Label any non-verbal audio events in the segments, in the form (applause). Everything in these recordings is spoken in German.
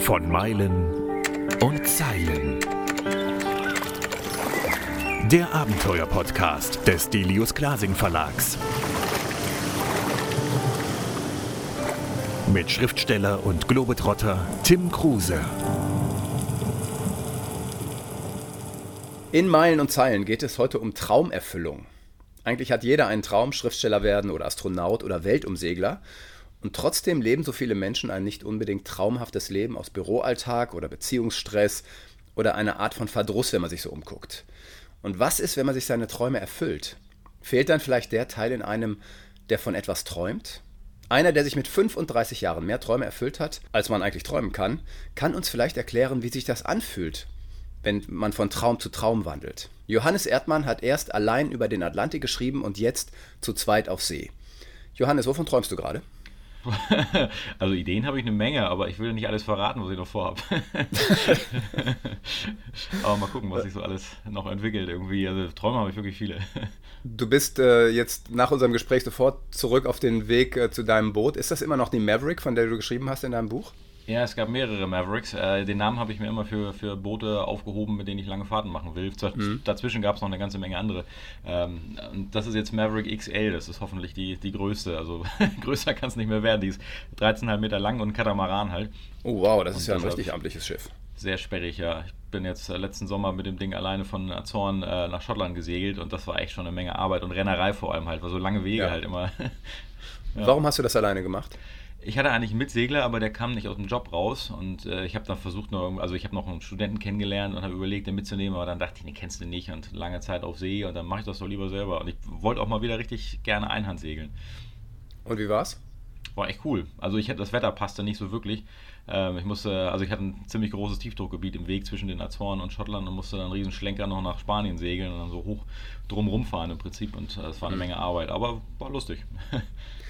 Von Meilen und Zeilen. Der Abenteuer-Podcast des Delius Glasing Verlags. Mit Schriftsteller und Globetrotter Tim Kruse. In Meilen und Zeilen geht es heute um Traumerfüllung. Eigentlich hat jeder einen Traum, Schriftsteller werden oder Astronaut oder Weltumsegler. Und trotzdem leben so viele Menschen ein nicht unbedingt traumhaftes Leben aus Büroalltag oder Beziehungsstress oder eine Art von Verdruss, wenn man sich so umguckt. Und was ist, wenn man sich seine Träume erfüllt? Fehlt dann vielleicht der Teil in einem, der von etwas träumt? Einer, der sich mit 35 Jahren mehr Träume erfüllt hat, als man eigentlich träumen kann, kann uns vielleicht erklären, wie sich das anfühlt, wenn man von Traum zu Traum wandelt. Johannes Erdmann hat erst allein über den Atlantik geschrieben und jetzt zu zweit auf See. Johannes, wovon träumst du gerade? (laughs) Also Ideen habe ich eine Menge, aber ich will nicht alles verraten, was ich noch vorhabe. (laughs) aber mal gucken, was sich so alles noch entwickelt irgendwie. Also Träume habe ich wirklich viele. Du bist äh, jetzt nach unserem Gespräch sofort zurück auf den Weg äh, zu deinem Boot. Ist das immer noch die Maverick, von der du geschrieben hast in deinem Buch? Ja, es gab mehrere Mavericks. Äh, den Namen habe ich mir immer für, für Boote aufgehoben, mit denen ich lange Fahrten machen will. Mhm. Dazwischen gab es noch eine ganze Menge andere. Ähm, und das ist jetzt Maverick XL, das ist hoffentlich die, die größte. Also (laughs) größer kann es nicht mehr werden. Die ist 13,5 Meter lang und Katamaran halt. Oh wow, das und ist ja ein richtig amtliches Schiff. Sehr sperrig, ja. Ich bin jetzt äh, letzten Sommer mit dem Ding alleine von Azoren äh, nach Schottland gesegelt und das war echt schon eine Menge Arbeit und Rennerei vor allem halt, war so lange Wege ja. halt immer. (laughs) ja. Warum hast du das alleine gemacht? Ich hatte eigentlich einen Mitsegler, aber der kam nicht aus dem Job raus und äh, ich habe dann versucht, noch, also ich habe noch einen Studenten kennengelernt und habe überlegt, den mitzunehmen, aber dann dachte ich, den kennst du nicht und lange Zeit auf See und dann mache ich das doch lieber selber. Und ich wollte auch mal wieder richtig gerne Einhand segeln. Und wie war's? War echt cool. Also ich das Wetter passte nicht so wirklich. Ähm, ich musste, also ich hatte ein ziemlich großes Tiefdruckgebiet im Weg zwischen den Azoren und Schottland und musste dann einen riesen Schlenker noch nach Spanien segeln und dann so hoch drumrum fahren im Prinzip und äh, das war eine mhm. Menge Arbeit, aber war lustig. (laughs)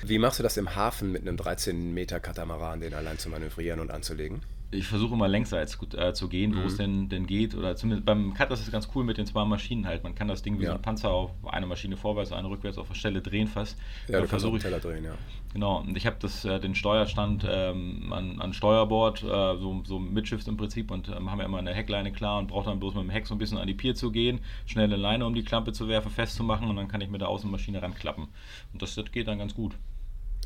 Wie machst du das im Hafen mit einem 13 Meter Katamaran, den allein zu manövrieren und anzulegen? Ich versuche immer längsseits äh, zu gehen, mhm. wo es denn, denn geht. Oder zumindest beim Cut ist es ganz cool mit den zwei Maschinen halt. Man kann das Ding wie ja. so ein Panzer auf eine Maschine vorwärts, eine rückwärts auf der Stelle drehen fast. Ja, du kannst auch Teller drehen, ja. Genau, und ich habe äh, den Steuerstand ähm, an, an Steuerbord, äh, so, so Mitschiffs im Prinzip und ähm, haben ja immer eine Heckleine klar und brauche dann bloß mit dem Heck so ein bisschen an die Pier zu gehen, schnell eine Leine um die Klampe zu werfen, festzumachen und dann kann ich mit der Außenmaschine ranklappen. Und das, das geht dann ganz gut.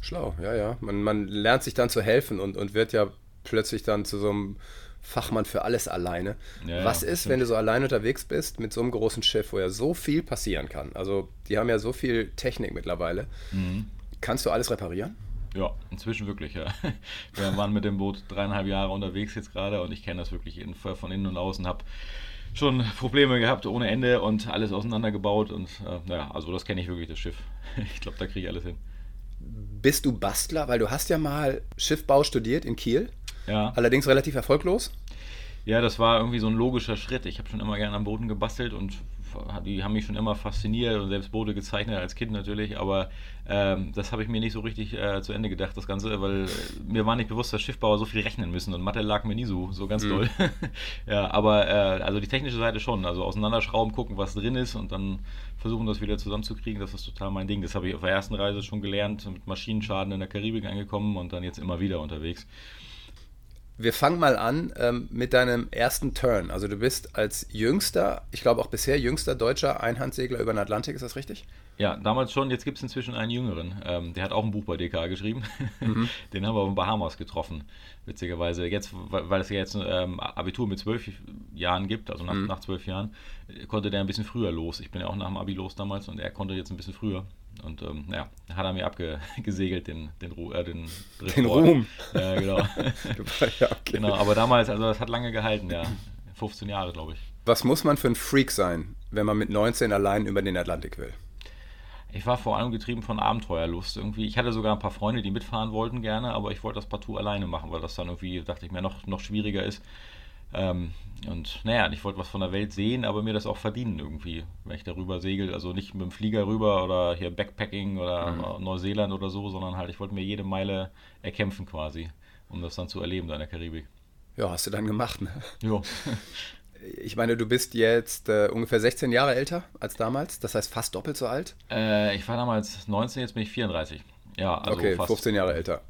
Schlau, ja, ja. Man, man lernt sich dann zu helfen und, und wird ja plötzlich dann zu so einem Fachmann für alles alleine. Ja, Was ist, stimmt. wenn du so allein unterwegs bist mit so einem großen Schiff, wo ja so viel passieren kann? Also, die haben ja so viel Technik mittlerweile. Mhm. Kannst du alles reparieren? Ja, inzwischen wirklich, ja. (laughs) Wir waren mit dem Boot dreieinhalb Jahre unterwegs jetzt gerade und ich kenne das wirklich von innen und außen, habe schon Probleme gehabt ohne Ende und alles auseinandergebaut und äh, naja, also das kenne ich wirklich, das Schiff. (laughs) Ich glaube, da kriege ich alles hin. Bist du Bastler? Weil du hast ja mal Schiffbau studiert in Kiel. Ja. Allerdings relativ erfolglos. Ja, das war irgendwie so ein logischer Schritt. Ich habe schon immer gerne am Boden gebastelt und die haben mich schon immer fasziniert und selbst Boote gezeichnet als Kind natürlich, aber ähm, das habe ich mir nicht so richtig äh, zu Ende gedacht, das Ganze, weil mir war nicht bewusst, dass Schiffbauer so viel rechnen müssen und Mathe lag mir nie so, so ganz mhm. doll. (laughs) ja, aber äh, also die technische Seite schon, also auseinanderschrauben, gucken, was drin ist und dann versuchen, das wieder zusammenzukriegen, das ist total mein Ding. Das habe ich auf der ersten Reise schon gelernt, mit Maschinenschaden in der Karibik angekommen und dann jetzt immer wieder unterwegs. Wir fangen mal an ähm, mit deinem ersten Turn. Also du bist als jüngster, ich glaube auch bisher jüngster deutscher Einhandsegler über den Atlantik, ist das richtig? Ja, damals schon. Jetzt gibt es inzwischen einen jüngeren. Ähm, der hat auch ein Buch bei DK geschrieben. Mhm. (laughs) Den haben wir auf den Bahamas getroffen, witzigerweise. Jetzt, weil es ja jetzt ähm, Abitur mit zwölf Jahren gibt, also nach, mhm. nach zwölf Jahren, konnte der ein bisschen früher los. Ich bin ja auch nach dem Abi los damals und er konnte jetzt ein bisschen früher. Und ähm, ja, hat er mir abgesegelt, den, den, äh, den, den Ruhm. Ja, genau. (laughs) ja, okay. genau. Aber damals, also das hat lange gehalten, ja. 15 Jahre, glaube ich. Was muss man für ein Freak sein, wenn man mit 19 allein über den Atlantik will? Ich war vor allem getrieben von Abenteuerlust irgendwie. Ich hatte sogar ein paar Freunde, die mitfahren wollten gerne, aber ich wollte das partout alleine machen, weil das dann irgendwie, dachte ich mir, noch, noch schwieriger ist. Ähm, und naja, ich wollte was von der Welt sehen, aber mir das auch verdienen irgendwie, wenn ich darüber segel. Also nicht mit dem Flieger rüber oder hier Backpacking oder mhm. Neuseeland oder so, sondern halt, ich wollte mir jede Meile erkämpfen quasi, um das dann zu erleben da in der Karibik. Ja, hast du dann gemacht, ne? Jo. (laughs) Ich meine, du bist jetzt äh, ungefähr 16 Jahre älter als damals, das heißt fast doppelt so alt? Äh, ich war damals 19, jetzt bin ich 34. Ja, also okay, fast. 15 Jahre älter.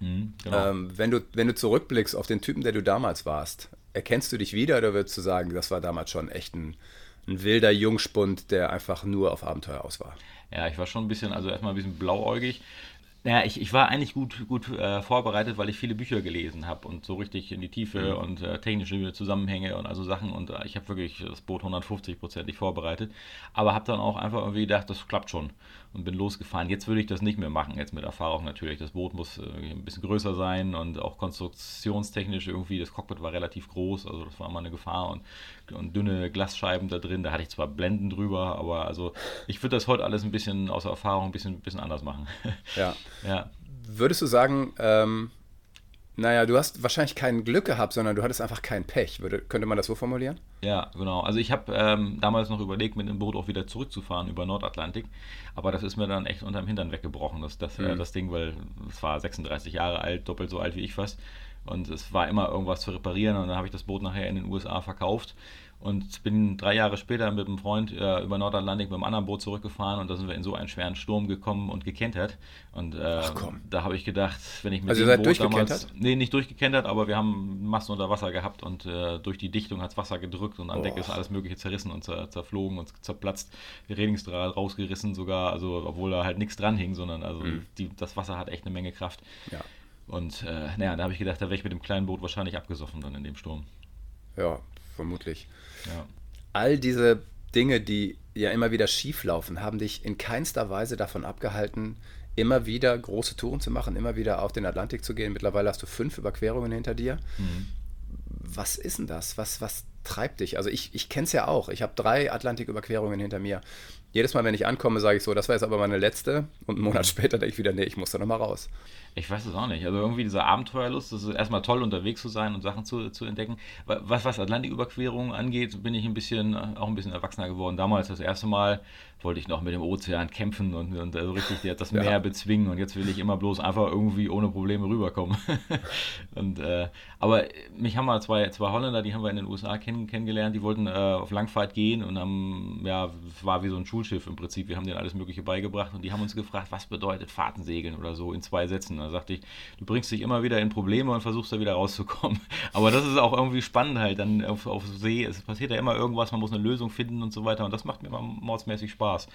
Mhm, genau. ähm, wenn, du, wenn du zurückblickst auf den Typen, der du damals warst, erkennst du dich wieder oder würdest du sagen, das war damals schon echt ein, ein wilder Jungspund, der einfach nur auf Abenteuer aus war? Ja, ich war schon ein bisschen, also erstmal ein bisschen blauäugig. Naja, ich, ich war eigentlich gut, gut äh, vorbereitet, weil ich viele Bücher gelesen habe und so richtig in die Tiefe mhm. und äh, technische Zusammenhänge und also Sachen und äh, ich habe wirklich das Boot 150-prozentig vorbereitet, aber habe dann auch einfach irgendwie gedacht, das klappt schon und bin losgefahren. Jetzt würde ich das nicht mehr machen, jetzt mit Erfahrung natürlich. Das Boot muss äh, ein bisschen größer sein und auch konstruktionstechnisch irgendwie, das Cockpit war relativ groß, also das war immer eine Gefahr und, und dünne Glasscheiben da drin, da hatte ich zwar Blenden drüber, aber also ich würde das heute alles ein bisschen aus Erfahrung ein bisschen, ein bisschen anders machen. Ja. (laughs) ja. Würdest du sagen, ähm, naja, du hast wahrscheinlich kein Glück gehabt, sondern du hattest einfach kein Pech. Würde, könnte man das so formulieren? Ja, genau. Also ich habe ähm, damals noch überlegt, mit dem Boot auch wieder zurückzufahren über Nordatlantik. Aber das ist mir dann echt unterm Hintern weggebrochen, das, das, äh, mhm. äh, das Ding, weil es war 36 Jahre alt, doppelt so alt wie ich fast. Und es war immer irgendwas zu reparieren. Und dann habe ich das Boot nachher in den USA verkauft und bin drei Jahre später mit einem Freund äh, über Nordatlantik mit einem anderen Boot zurückgefahren und da sind wir in so einen schweren Sturm gekommen und gekentert. Und äh, da habe ich gedacht, wenn ich mit also dem Boot damals. Nee, nicht durchgekentert, aber wir haben Massen unter Wasser gehabt und äh, durch die Dichtung hat es Wasser gedrückt und an oh. Deck ist alles Mögliche zerrissen und zer, zerflogen und zerplatzt. Die Redungsdraht rausgerissen sogar, also obwohl da halt nichts dran hing, sondern also mhm. die, das Wasser hat echt eine Menge Kraft. Ja. Und äh, naja, da habe ich gedacht, da wäre ich mit dem kleinen Boot wahrscheinlich abgesoffen dann in dem Sturm. Ja, vermutlich. Ja. All diese Dinge, die ja immer wieder schief laufen, haben dich in keinster Weise davon abgehalten, immer wieder große Touren zu machen, immer wieder auf den Atlantik zu gehen. Mittlerweile hast du fünf Überquerungen hinter dir. Mhm. Was ist denn das? Was, was treibt dich? Also ich, ich kenne es ja auch. Ich habe drei Atlantiküberquerungen hinter mir. Jedes Mal, wenn ich ankomme, sage ich so, das war jetzt aber meine letzte. Und einen Monat (laughs) später denke ich wieder, nee, ich muss da nochmal raus. Ich weiß es auch nicht. Also irgendwie diese Abenteuerlust, das ist erstmal toll, unterwegs zu sein und Sachen zu, zu entdecken. Was, was Atlantiküberquerungen angeht, bin ich ein bisschen, auch ein bisschen erwachsener geworden. Damals das erste Mal wollte ich noch mit dem Ozean kämpfen und, und also richtig das Meer ja. bezwingen und jetzt will ich immer bloß einfach irgendwie ohne Probleme rüberkommen. (laughs) und, äh, aber mich haben mal zwei, zwei Holländer, die haben wir in den USA kenn, kennengelernt, die wollten äh, auf Langfahrt gehen und haben, ja, es war wie so ein Schulschiff im Prinzip. Wir haben denen alles Mögliche beigebracht und die haben uns gefragt, was bedeutet Fahrtensegeln oder so in zwei Sätzen. Da sagte ich, du bringst dich immer wieder in Probleme und versuchst da wieder rauszukommen. (laughs) Aber das ist auch irgendwie spannend halt dann auf, auf See. Es passiert ja immer irgendwas, man muss eine Lösung finden und so weiter. Und das macht mir immer mordsmäßig Spaß,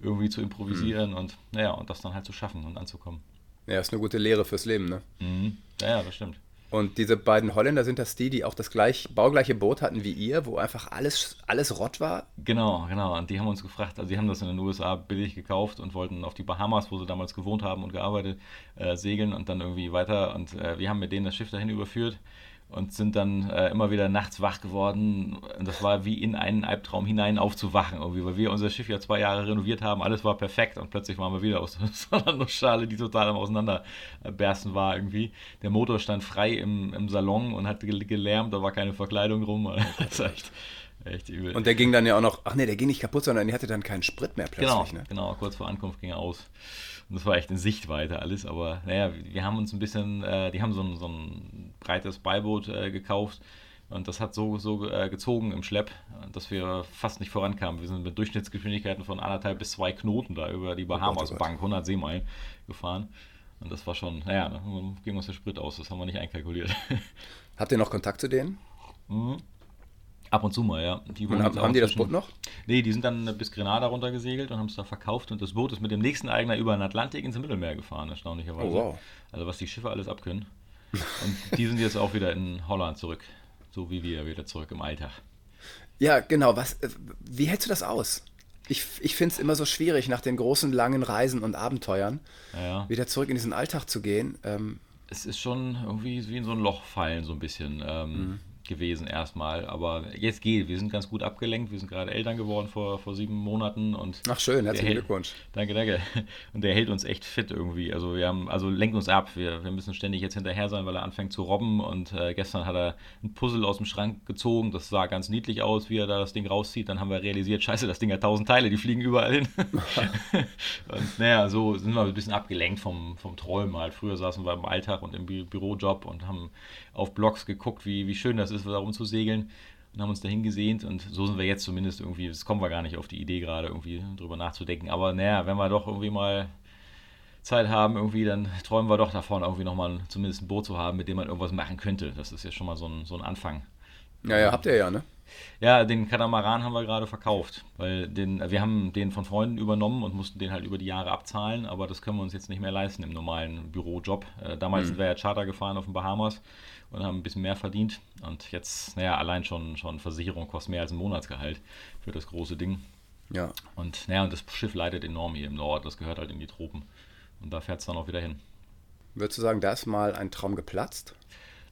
irgendwie zu improvisieren mhm. und naja, und das dann halt zu schaffen und anzukommen. Ja, ist eine gute Lehre fürs Leben, ne? Mhm. Ja, ja, das stimmt. Und diese beiden Holländer sind das die, die auch das gleich, baugleiche Boot hatten wie ihr, wo einfach alles, alles Rott war? Genau, genau. Und die haben uns gefragt, also die haben das in den USA billig gekauft und wollten auf die Bahamas, wo sie damals gewohnt haben und gearbeitet, äh, segeln und dann irgendwie weiter. Und äh, wir haben mit denen das Schiff dahin überführt und sind dann äh, immer wieder nachts wach geworden. Und das war wie in einen Albtraum hinein aufzuwachen, irgendwie, weil wir unser Schiff ja zwei Jahre renoviert haben, alles war perfekt und plötzlich waren wir wieder aus so einer (laughs) Nussschale, die total am Auseinanderbersten war irgendwie. Der Motor stand frei im, im Salon und hat gelärmt, da war keine Verkleidung rum. (laughs) Das war echt, echt übel. Und der ging dann ja auch noch, ach nee, der ging nicht kaputt, sondern der hatte dann keinen Sprit mehr plötzlich. Genau, ne? genau kurz vor Ankunft ging er aus. Und das war echt in Sichtweite alles, aber naja, wir haben uns ein bisschen, äh, die haben so ein, so ein breites Beiboot äh, gekauft und das hat so, so äh, gezogen im Schlepp, dass wir fast nicht vorankamen. Wir sind mit Durchschnittsgeschwindigkeiten von anderthalb bis zwei Knoten da über die Bahamas-Bank, 100 Seemeilen gefahren. Und das war schon, naja, da ging uns der Sprit aus, das haben wir nicht einkalkuliert. Habt ihr noch Kontakt zu denen? Mhm. Ab und zu mal, ja. Die und haben, haben die das Boot noch? Nee, die sind dann bis Grenada runtergesegelt und haben es da verkauft und das Boot ist mit dem nächsten Eigner über den Atlantik ins Mittelmeer gefahren, erstaunlicherweise. Oh, wow. Also was die Schiffe alles abkönnen. Und die sind jetzt auch wieder in Holland zurück, so wie wir wieder zurück im Alltag. Ja, genau. Was, äh, wie hältst du das aus? Ich, ich finde es immer so schwierig, nach den großen, langen Reisen und Abenteuern ja. wieder zurück in diesen Alltag zu gehen. Ähm, es ist schon irgendwie wie in so ein Loch fallen, so ein bisschen. Ähm, mhm gewesen erstmal. Aber jetzt geht. Wir sind ganz gut abgelenkt. Wir sind gerade Eltern geworden vor, vor sieben Monaten. Und Ach schön, herzlichen Glückwunsch. Danke, danke. Und der hält uns echt fit irgendwie. Also wir haben, also lenkt uns ab. Wir, wir müssen ständig jetzt hinterher sein, weil er anfängt zu robben. Und äh, gestern hat er ein Puzzle aus dem Schrank gezogen. Das sah ganz niedlich aus, wie er da das Ding rauszieht. Dann haben wir realisiert, scheiße, das Ding hat tausend Teile, die fliegen überall hin. (laughs) und naja, so sind wir ein bisschen abgelenkt vom, vom Träumen halt. Früher saßen wir im Alltag und im Bü Bürojob und haben auf Blogs geguckt, wie, wie schön das ist, darum zu segeln und haben uns dahin gesehnt und so sind wir jetzt zumindest irgendwie, das kommen wir gar nicht auf die Idee gerade irgendwie drüber nachzudenken, aber naja, wenn wir doch irgendwie mal Zeit haben, irgendwie, dann träumen wir doch davon, irgendwie nochmal zumindest ein Boot zu haben, mit dem man irgendwas machen könnte. Das ist ja schon mal so ein, so ein Anfang. Ja, ja, habt ihr ja, ne? Ja, den Katamaran haben wir gerade verkauft, weil den, wir haben den von Freunden übernommen und mussten den halt über die Jahre abzahlen, aber das können wir uns jetzt nicht mehr leisten im normalen Bürojob. Äh, damals mhm. sind wir ja Charter gefahren auf den Bahamas und haben ein bisschen mehr verdient und jetzt, naja, allein schon, schon Versicherung kostet mehr als ein Monatsgehalt für das große Ding. Ja. Und naja, und das Schiff leidet enorm hier im Nord, das gehört halt in die Tropen und da fährt es dann auch wieder hin. Würdest du sagen, da ist mal ein Traum geplatzt?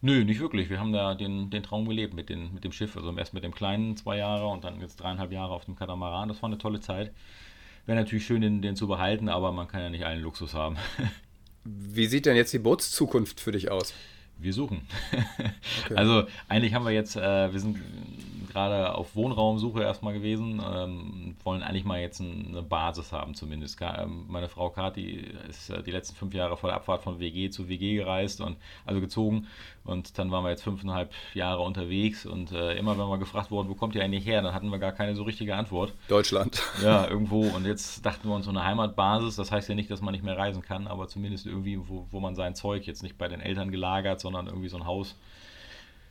Nö, nicht wirklich. Wir haben da den, den Traum gelebt mit, den, mit dem Schiff. Also erst mit dem kleinen zwei Jahre und dann jetzt dreieinhalb Jahre auf dem Katamaran. Das war eine tolle Zeit. Wäre natürlich schön, den, den zu behalten, aber man kann ja nicht allen Luxus haben. (laughs) Wie sieht denn jetzt die Bootszukunft für dich aus? Wir suchen. (laughs) Okay. Also eigentlich haben wir jetzt, äh, wir sind gerade auf Wohnraumsuche erstmal gewesen, ähm, wollen eigentlich mal jetzt eine Basis haben zumindest. Ähm, meine Frau Kathi ist äh, die letzten fünf Jahre vor der Abfahrt von WG zu WG gereist und also gezogen und dann waren wir jetzt fünfeinhalb Jahre unterwegs und äh, immer wenn wir gefragt wurden, wo kommt ihr eigentlich her, dann hatten wir gar keine so richtige Antwort. Deutschland. (laughs) Ja, irgendwo und jetzt dachten wir uns so eine Heimatbasis, das heißt ja nicht, dass man nicht mehr reisen kann, aber zumindest irgendwie, wo, wo man sein Zeug jetzt nicht bei den Eltern gelagert, sondern irgendwie so ein Haus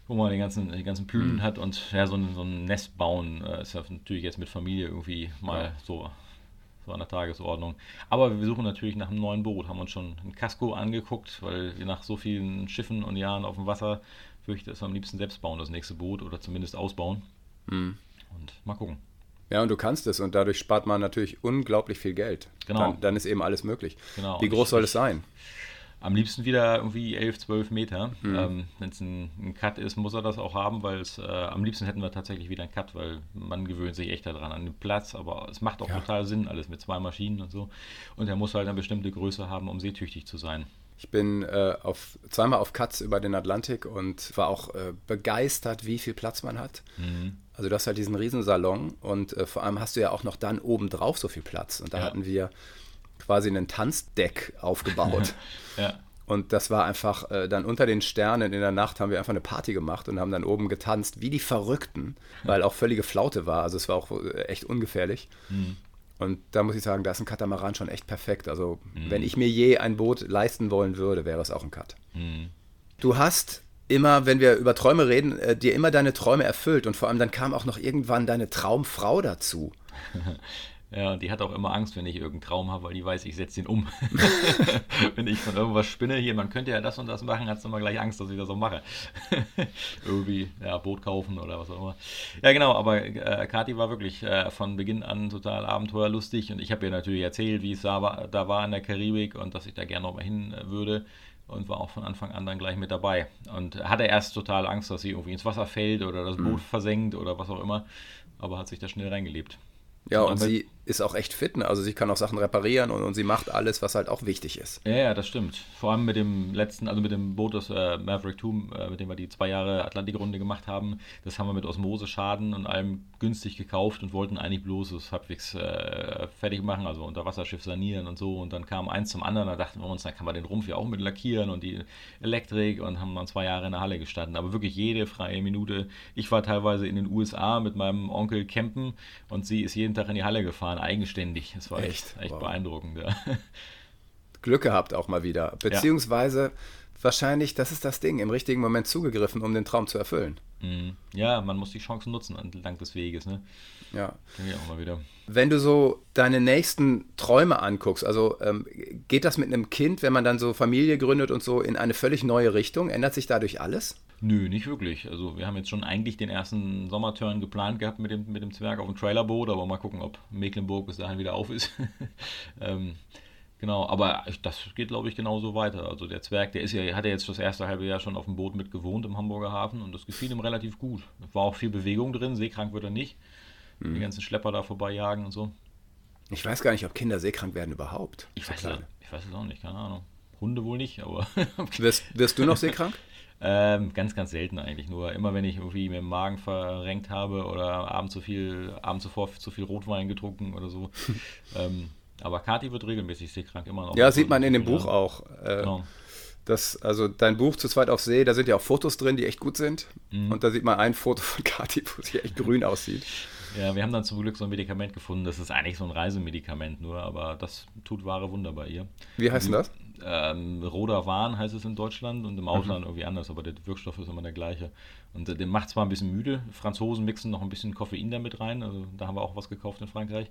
wo man den ganzen, die ganzen Plüden mhm. hat und ja, so ein, so ein Nest bauen äh, ist ja natürlich jetzt mit Familie irgendwie mal ja. so, so an der Tagesordnung. Aber wir suchen natürlich nach einem neuen Boot, haben uns schon ein Casco angeguckt, weil nach so vielen Schiffen und Jahren auf dem Wasser fürchte, dass wir am liebsten selbst bauen, das nächste Boot oder zumindest ausbauen. Mhm. Und mal gucken. Ja, und du kannst es und dadurch spart man natürlich unglaublich viel Geld. Genau. Dann, dann ist eben alles möglich. Genau. Wie groß soll es sein? Am liebsten wieder irgendwie 11, 12 Meter. Mhm. Ähm, Wenn es ein, ein, Cut ist, muss er das auch haben, weil es äh, am liebsten hätten wir tatsächlich wieder einen Cut, weil man gewöhnt sich echt daran an den Platz, aber es macht auch ja. total Sinn, alles mit zwei Maschinen und so. Und er muss halt eine bestimmte Größe haben, um seetüchtig zu sein. Ich bin äh, auf, zweimal auf Cuts über den Atlantik und war auch äh, begeistert, wie viel Platz man hat. Mhm. Also du hast halt diesen Riesensalon und äh, vor allem hast du ja auch noch dann oben drauf so viel Platz. Und da ja. hatten wir quasi einen Tanzdeck aufgebaut. (laughs) ja. Und das war einfach äh, dann unter den Sternen in der Nacht haben wir einfach eine Party gemacht und haben dann oben getanzt, wie die Verrückten, weil auch völlige Flaute war. Also es war auch äh, echt ungefährlich. Mhm. Und da muss ich sagen, da ist ein Katamaran schon echt perfekt. Also mhm. wenn ich mir je ein Boot leisten wollen würde, wäre es auch ein Kat. Mhm. Du hast immer, wenn wir über Träume reden, äh, dir immer deine Träume erfüllt und vor allem dann kam auch noch irgendwann deine Traumfrau dazu. (laughs) Ja, und die hat auch immer Angst, wenn ich irgendeinen Traum habe, weil die weiß, ich setze ihn um. (laughs) wenn ich von irgendwas spinne, hier, man könnte ja das und das machen, hat sie immer gleich Angst, dass ich das so mache. (laughs) Irgendwie, ja, Boot kaufen oder was auch immer. Ja, genau, aber äh, Kathi war wirklich äh, von Beginn an total abenteuerlustig und ich habe ihr natürlich erzählt, wie es da war, da war in der Karibik und dass ich da gerne nochmal hin äh, würde und war auch von Anfang an dann gleich mit dabei. Und hatte erst total Angst, dass sie irgendwie ins Wasser fällt oder das Boot mhm. versenkt oder was auch immer, aber hat sich da schnell reingelebt. Ja, und sie ist auch echt fit, ne? also sie kann auch Sachen reparieren und, und sie macht alles, was halt auch wichtig ist. Ja, ja, das stimmt. Vor allem mit dem letzten, also mit dem Boot, das äh, Maverick 2, äh, mit dem wir die zwei Jahre Atlantikrunde gemacht haben, das haben wir mit Osmose-Schaden und allem günstig gekauft und wollten eigentlich bloß es halbwegs äh, fertig machen, also Unterwasserschiff sanieren und so. Und dann kam eins zum anderen, da dachten wir uns, dann kann man den Rumpf ja auch mit lackieren und die Elektrik und haben dann zwei Jahre in der Halle gestanden. Aber wirklich jede freie Minute. Ich war teilweise in den USA mit meinem Onkel campen und sie ist jeden Tag in die Halle gefahren, eigenständig. Das war echt, echt, echt wow. beeindruckend. Ja. (laughs) Glück gehabt auch mal wieder. Beziehungsweise ja. wahrscheinlich, das ist das Ding, im richtigen Moment zugegriffen, um den Traum zu erfüllen. Mhm. Ja, man muss die Chancen nutzen entlang des Weges. Ne? Ja. Ich auch mal wieder. Wenn du so deine nächsten Träume anguckst, also ähm, geht das mit einem Kind, wenn man dann so Familie gründet und so, in eine völlig neue Richtung? Ändert sich dadurch alles? Nö, nicht wirklich. Also wir haben jetzt schon eigentlich den ersten Sommerturn geplant gehabt mit dem, mit dem Zwerg auf dem Trailerboot, aber mal gucken, ob Mecklenburg bis dahin wieder auf ist. (laughs) ähm, genau, aber das geht, glaube ich, genauso weiter. Also der Zwerg, der ist ja, hat ja jetzt das erste halbe Jahr schon auf dem Boot mit gewohnt im Hamburger Hafen und das gefiel ihm relativ gut. War auch viel Bewegung drin, seekrank wird er nicht. Mhm. Die ganzen Schlepper da vorbeijagen und so. Ich weiß gar nicht, ob Kinder seekrank werden überhaupt. Ich weiß, es, ich weiß es auch nicht, keine Ahnung. Hunde wohl nicht, aber. wirst, wirst du noch seekrank? (laughs) Ähm, ganz, ganz selten eigentlich. Nur immer, wenn ich irgendwie mir den Magen verrenkt habe oder abends zu viel, abends zuvor zu viel Rotwein getrunken oder so. (laughs) ähm, aber Kati wird regelmäßig seekrank, immer noch. Ja, sieht man in dem Buch auch. Äh, genau. Das, also dein Buch zu zweit auf See, da sind ja auch Fotos drin, die echt gut sind. Mhm. Und da sieht man ein Foto von Kati, wo sie echt grün aussieht. Ja, wir haben dann zum Glück so ein Medikament gefunden. Das ist eigentlich so ein Reisemedikament nur, aber das tut wahre Wunder bei ihr. Wie heißt denn das? Ähm, Rodavan heißt es in Deutschland und im Ausland mhm. irgendwie anders, aber der Wirkstoff ist immer der gleiche. Und äh, der macht zwar ein bisschen müde. Franzosen mixen noch ein bisschen Koffein damit rein, also da haben wir auch was gekauft in Frankreich.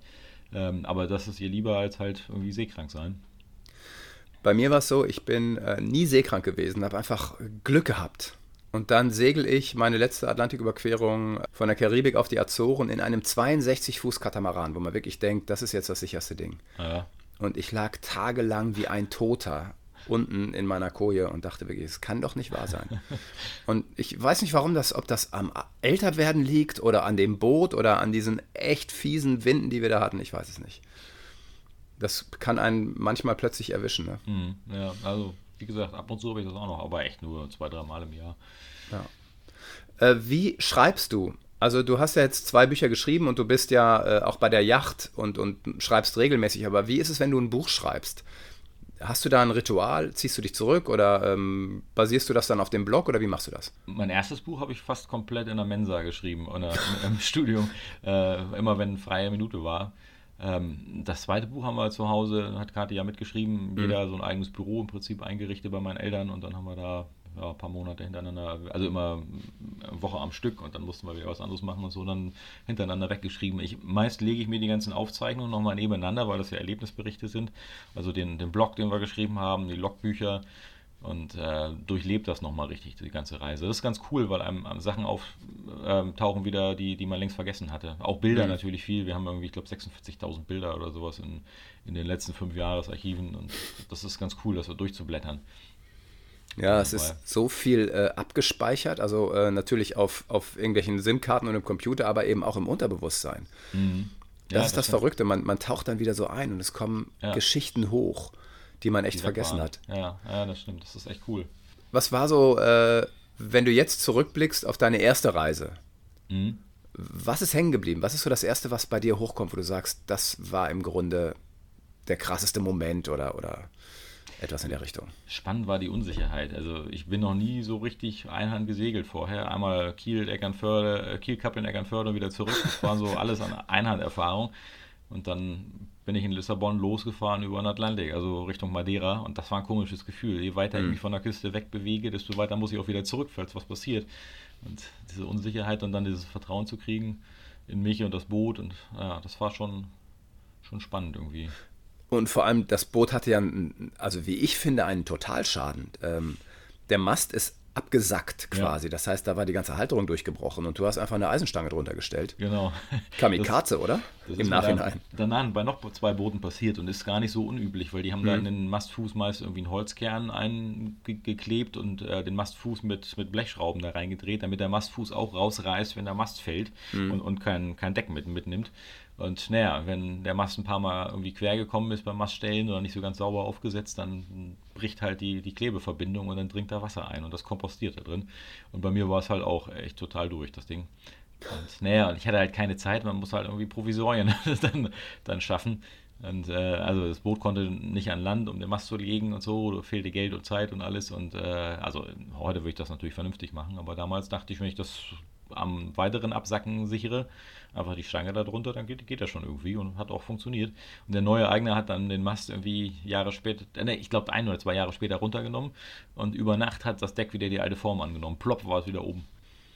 Ähm, aber das ist ihr lieber als halt irgendwie seekrank sein. Bei mir war es so, ich bin äh, nie seekrank gewesen, habe einfach Glück gehabt. Und dann segel ich meine letzte Atlantiküberquerung von der Karibik auf die Azoren in einem 62 Fuß Katamaran, wo man wirklich denkt, das ist jetzt das sicherste Ding. Ja. Und ich lag tagelang wie ein Toter unten in meiner Koje und dachte wirklich, es kann doch nicht wahr sein. (laughs) Und ich weiß nicht, warum das, ob das am Älterwerden liegt oder an dem Boot oder an diesen echt fiesen Winden, die wir da hatten. Ich weiß es nicht. Das kann einen manchmal plötzlich erwischen. Ne? Mhm, ja, also wie gesagt, ab und zu habe ich das auch noch, aber echt nur zwei, drei Mal im Jahr. Ja. Äh, wie schreibst du? Also du hast ja jetzt zwei Bücher geschrieben und du bist ja äh, auch bei der Yacht und, und schreibst regelmäßig, aber wie ist es, wenn du ein Buch schreibst? Hast du da ein Ritual? Ziehst du dich zurück oder ähm, basierst du das dann auf dem Blog oder wie machst du das? Mein erstes Buch habe ich fast komplett in der Mensa geschrieben oder (laughs) im Studium, äh, immer wenn freie Minute war. Ähm, das zweite Buch haben wir zu Hause, hat Kathi ja mitgeschrieben, mhm. jeder so ein eigenes Büro im Prinzip eingerichtet bei meinen Eltern und dann haben wir da ja, ein paar Monate hintereinander, also immer eine Woche am Stück und dann mussten wir wieder was anderes machen und so dann hintereinander weggeschrieben. Ich, meist lege ich mir die ganzen Aufzeichnungen nochmal nebeneinander, weil das ja Erlebnisberichte sind. Also den, den Blog, den wir geschrieben haben, die Logbücher und äh, durchlebt das nochmal richtig, die ganze Reise. Das ist ganz cool, weil einem, einem Sachen auftauchen ähm, wieder, die, die man längst vergessen hatte. Auch Bilder mhm. natürlich viel. Wir haben irgendwie, ich glaube, 46.000 Bilder oder sowas in, in den letzten fünf Jahresarchiven und das ist ganz cool, das so durchzublättern. Ja, es ist so viel äh, abgespeichert, also äh, natürlich auf, auf irgendwelchen SIM-Karten und im Computer, aber eben auch im Unterbewusstsein. Mhm. Ja, das ist das, das Verrückte, man, man taucht dann wieder so ein und es kommen ja. Geschichten hoch, die man echt die vergessen hat. Ja, ja, das stimmt, das ist echt cool. Was war so, äh, wenn du jetzt zurückblickst auf deine erste Reise? Mhm. Was ist hängen geblieben? Was ist so das Erste, was bei dir hochkommt, wo du sagst, das war im Grunde der krasseste Moment oder, oder etwas in der Richtung. Spannend war die Unsicherheit. Also ich bin noch nie so richtig einhand gesegelt vorher. Einmal Kiel, Eckernförde, äh, Kiel, Kappeln, Eckernförde und wieder zurück. Das war so (laughs) alles an Einhanderfahrung. Und dann bin ich in Lissabon losgefahren über den Atlantik, also Richtung Madeira. Und das war ein komisches Gefühl. Je weiter mhm. ich mich von der Küste wegbewege, desto weiter muss ich auch wieder zurück, falls was passiert. Und diese Unsicherheit und dann dieses Vertrauen zu kriegen in mich und das Boot. Und ja, das war schon, schon spannend irgendwie. Und vor allem, das Boot hatte ja, also wie ich finde, einen Totalschaden. Ähm, der Mast ist abgesackt quasi. Ja. Das heißt, da war die ganze Halterung durchgebrochen und du hast einfach eine Eisenstange drunter gestellt. Genau. Kamikaze, das, oder? Das Im Nachhinein. danach bei noch zwei Booten passiert und ist gar nicht so unüblich, weil die haben mhm. da in den Mastfuß meist irgendwie einen Holzkern eingeklebt und äh, den Mastfuß mit, mit Blechschrauben da reingedreht, damit der Mastfuß auch rausreißt, wenn der Mast fällt mhm. und, und kein, kein Deck mit, mitnimmt. Und naja, wenn der Mast ein paar Mal irgendwie quer gekommen ist beim Maststellen oder nicht so ganz sauber aufgesetzt, dann bricht halt die, die Klebeverbindung und dann dringt da Wasser ein und das kompostiert da drin. Und bei mir war es halt auch echt total durch, das Ding. Und naja, ich hatte halt keine Zeit, man muss halt irgendwie Provisorien (laughs) dann, dann schaffen. Und äh, also das Boot konnte nicht an Land, um den Mast zu legen und so, fehlte Geld und Zeit und alles. Und äh, also heute würde ich das natürlich vernünftig machen, aber damals dachte ich, wenn ich das am weiteren Absacken sichere, einfach die Stange da drunter, dann geht, geht das schon irgendwie und hat auch funktioniert. Und der neue Eigner hat dann den Mast irgendwie Jahre später, ne, ich glaube ein oder zwei Jahre später runtergenommen und über Nacht hat das Deck wieder die alte Form angenommen. Plopp war es wieder oben.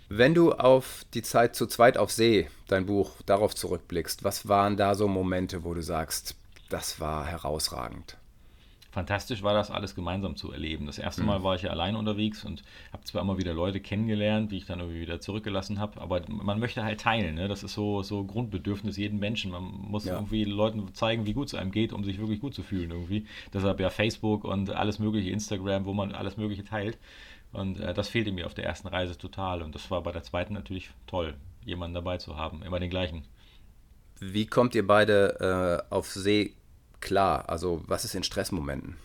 Wenn du auf die Zeit zu zweit auf See, dein Buch, darauf zurückblickst, was waren da so Momente, wo du sagst, das war herausragend? Fantastisch war das alles gemeinsam zu erleben. Das erste Mal mhm. war ich ja allein unterwegs und habe zwar immer wieder Leute kennengelernt, die ich dann irgendwie wieder zurückgelassen habe, aber man möchte halt teilen. Ne? Das ist so, so Grundbedürfnis jeden Menschen. Man muss ja. irgendwie Leuten zeigen, wie gut es einem geht, um sich wirklich gut zu fühlen irgendwie. Deshalb ja Facebook und alles mögliche, Instagram, wo man alles mögliche teilt. Und äh, das fehlte mir auf der ersten Reise total. Und das war bei der zweiten natürlich toll, jemanden dabei zu haben, immer den gleichen. Wie kommt ihr beide äh, auf See klar? Also was ist in Stressmomenten?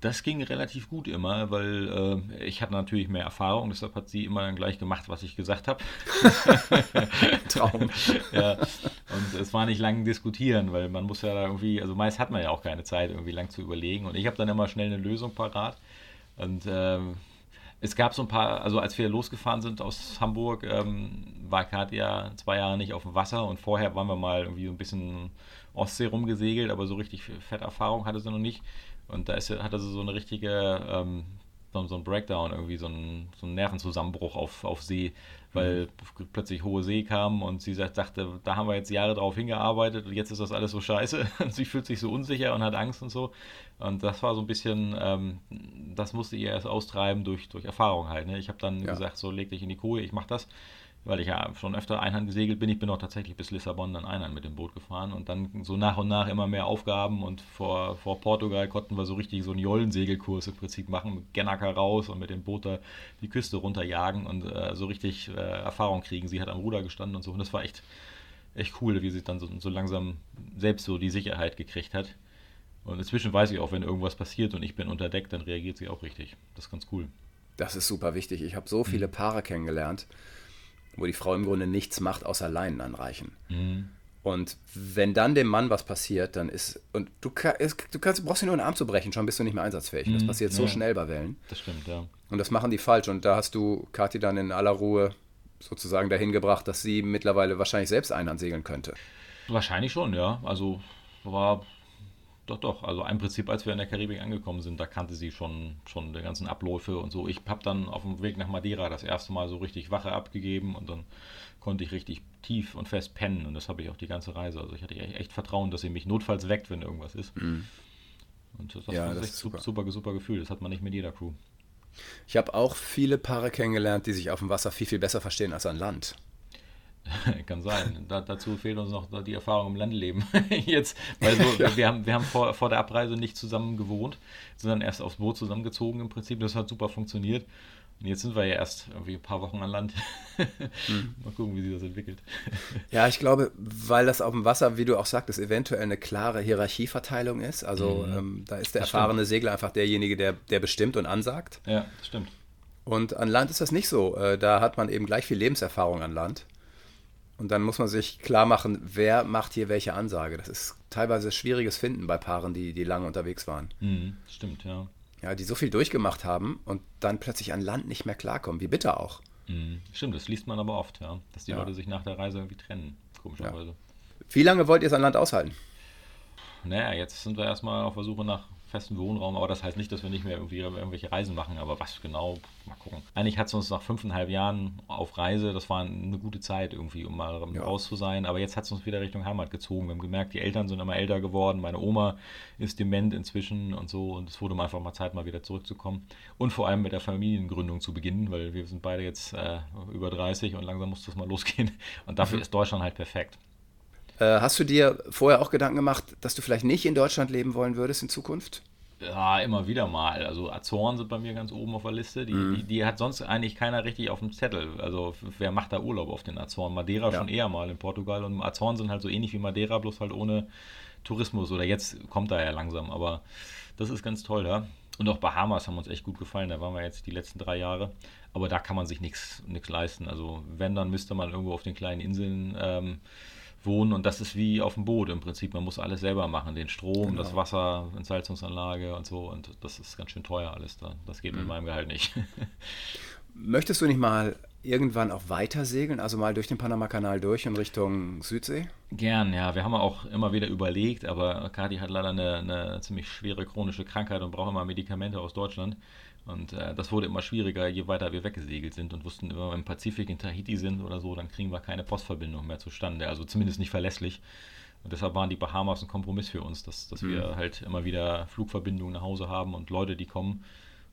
Das ging relativ gut immer, weil äh, ich hatte natürlich mehr Erfahrung, deshalb hat sie immer dann gleich gemacht, was ich gesagt habe. (laughs) (laughs) Traum. ja. Und es war nicht lang diskutieren, weil man muss ja da irgendwie, also meist hat man ja auch keine Zeit, irgendwie lang zu überlegen. Und ich habe dann immer schnell eine Lösung parat. Und ähm, es gab so ein paar, also als wir losgefahren sind aus Hamburg, ähm, war Katja zwei Jahre nicht auf dem Wasser und vorher waren wir mal irgendwie so ein bisschen Ostsee rumgesegelt, aber so richtig Fetterfahrung hatte sie noch nicht. Und da ist, hatte sie so eine richtige, ähm, so, so ein Breakdown, irgendwie so ein, so ein Nervenzusammenbruch auf, auf See, weil mhm. plötzlich hohe See kam und sie dachte, da haben wir jetzt Jahre drauf hingearbeitet und jetzt ist das alles so scheiße. (laughs) Und sie fühlt sich so unsicher und hat Angst und so. Und das war so ein bisschen, ähm, das musste ihr erst austreiben durch, durch Erfahrung halt. Ne? Ich habe dann ja. gesagt, so leg dich in die Koje, ich mach das weil ich ja schon öfter Einhand gesegelt bin. Ich bin auch tatsächlich bis Lissabon dann Einhand mit dem Boot gefahren und dann so nach und nach immer mehr Aufgaben und vor, vor Portugal konnten wir so richtig so einen Jollensegelkurs im Prinzip machen, mit Gennaker raus und mit dem Boot da die Küste runterjagen und äh, so richtig äh, Erfahrung kriegen. Sie hat am Ruder gestanden und so und das war echt, echt cool, wie sie dann so, so langsam selbst so die Sicherheit gekriegt hat. Und inzwischen weiß ich auch, wenn irgendwas passiert und ich bin unter Deck, dann reagiert sie auch richtig. Das ist ganz cool. Das ist super wichtig. Ich habe so viele mhm. Paare kennengelernt, wo die Frau im Grunde nichts macht, außer Leinen anreichen. Mhm. Und wenn dann dem Mann was passiert, dann ist, und du, du kannst, brauchst dir nur einen Arm zu brechen, schon bist du nicht mehr einsatzfähig. Das mhm. passiert so ja. schnell bei Wellen. Das stimmt, ja. Und das machen die falsch. Und da hast du Kathi dann in aller Ruhe sozusagen dahin gebracht, dass sie mittlerweile wahrscheinlich selbst einen segeln könnte. Wahrscheinlich schon, ja. Also war doch, doch. Also im Prinzip, als wir in der Karibik angekommen sind, da kannte sie schon, schon die ganzen Abläufe und so. Ich habe dann auf dem Weg nach Madeira das erste Mal so richtig Wache abgegeben und dann konnte ich richtig tief und fest pennen und das habe ich auch die ganze Reise. Also ich hatte echt Vertrauen, dass sie mich notfalls weckt, wenn irgendwas ist. Mhm. Und das, ja, war das echt super. super, super Gefühl. Das hat man nicht mit jeder Crew. Ich habe auch viele Paare kennengelernt, die sich auf dem Wasser viel, viel besser verstehen als an Land. (laughs) Kann sein. Da, dazu fehlt uns noch die Erfahrung im Landleben. (laughs) Jetzt, weil so, ja. wir haben, wir haben vor, vor der Abreise nicht zusammen gewohnt, sondern erst aufs Boot zusammengezogen im Prinzip. Das hat super funktioniert. Und jetzt sind wir ja erst irgendwie ein paar Wochen an Land. (laughs) hm. Mal gucken, wie sich das entwickelt. Ja, ich glaube, weil das auf dem Wasser, wie du auch sagtest, eventuell eine klare Hierarchieverteilung ist. Also mhm. ähm, da ist der das erfahrene stimmt. Segler einfach derjenige, der, der bestimmt und ansagt. Ja, das stimmt. Und an Land ist das nicht so. Äh, da hat man eben gleich viel Lebenserfahrung an Land. Und dann muss man sich klar machen, wer macht hier welche Ansage. Das ist teilweise schwieriges Finden bei Paaren, die, die lange unterwegs waren. Mhm, stimmt, ja. Ja, die so viel durchgemacht haben und dann plötzlich an Land nicht mehr klarkommen. Wie bitter auch. Mhm, stimmt, das liest man aber oft, ja. Dass die ja. Leute sich nach der Reise irgendwie trennen, komischerweise. Ja. Wie lange wollt ihr es an Land aushalten? Naja, jetzt sind wir erstmal auf der Suche nach festen Wohnraum, aber das heißt nicht, dass wir nicht mehr irgendwie irgendwelche Reisen machen, aber was genau, mal gucken. Eigentlich hat es uns nach fünfeinhalb Jahren auf Reise, das war eine gute Zeit irgendwie, um mal ja. raus zu sein, aber jetzt hat es uns wieder Richtung Heimat gezogen. Wir haben gemerkt, die Eltern sind immer älter geworden, meine Oma ist dement inzwischen und so und es wurde einfach mal Zeit, mal wieder zurückzukommen und vor allem mit der Familiengründung zu beginnen, weil wir sind beide jetzt äh, über 30 und langsam muss das mal losgehen (laughs) und dafür mhm. ist Deutschland halt perfekt. Äh, hast du dir vorher auch Gedanken gemacht, dass du vielleicht nicht in Deutschland leben wollen würdest in Zukunft? Ja, immer wieder mal. Also Azoren sind bei mir ganz oben auf der Liste. Die, mhm. die, die, hat sonst eigentlich keiner richtig auf dem Zettel. Also wer macht da Urlaub auf den Azoren? Madeira ja. schon eher mal in Portugal. Und Azoren sind halt so ähnlich wie Madeira, bloß halt ohne Tourismus. Oder jetzt kommt da ja langsam. Aber das ist ganz toll, ja. Und auch Bahamas haben uns echt gut gefallen. Da waren wir jetzt die letzten drei Jahre. Aber da kann man sich nichts leisten. Also wenn, dann müsste man irgendwo auf den kleinen Inseln... Ähm, wohnen und das ist wie auf dem Boot im Prinzip. Man muss alles selber machen, den Strom, genau. das Wasser, Entsalzungsanlage und so und das ist ganz schön teuer alles da. Das geht mhm. mit meinem Gehalt nicht. (laughs) Möchtest du nicht mal irgendwann auch weiter segeln, also mal durch den Panamakanal durch und Richtung Südsee? Gern, ja. Wir haben auch immer wieder überlegt, aber Kati hat leider eine, eine ziemlich schwere chronische Krankheit und braucht immer Medikamente aus Deutschland. Und äh, das wurde immer schwieriger, je weiter wir weggesegelt sind und wussten, wenn wir im Pazifik in Tahiti sind oder so, dann kriegen wir keine Postverbindung mehr zustande, also zumindest nicht verlässlich. Und deshalb waren die Bahamas ein Kompromiss für uns, dass, dass mhm. wir halt immer wieder Flugverbindungen nach Hause haben und Leute, die kommen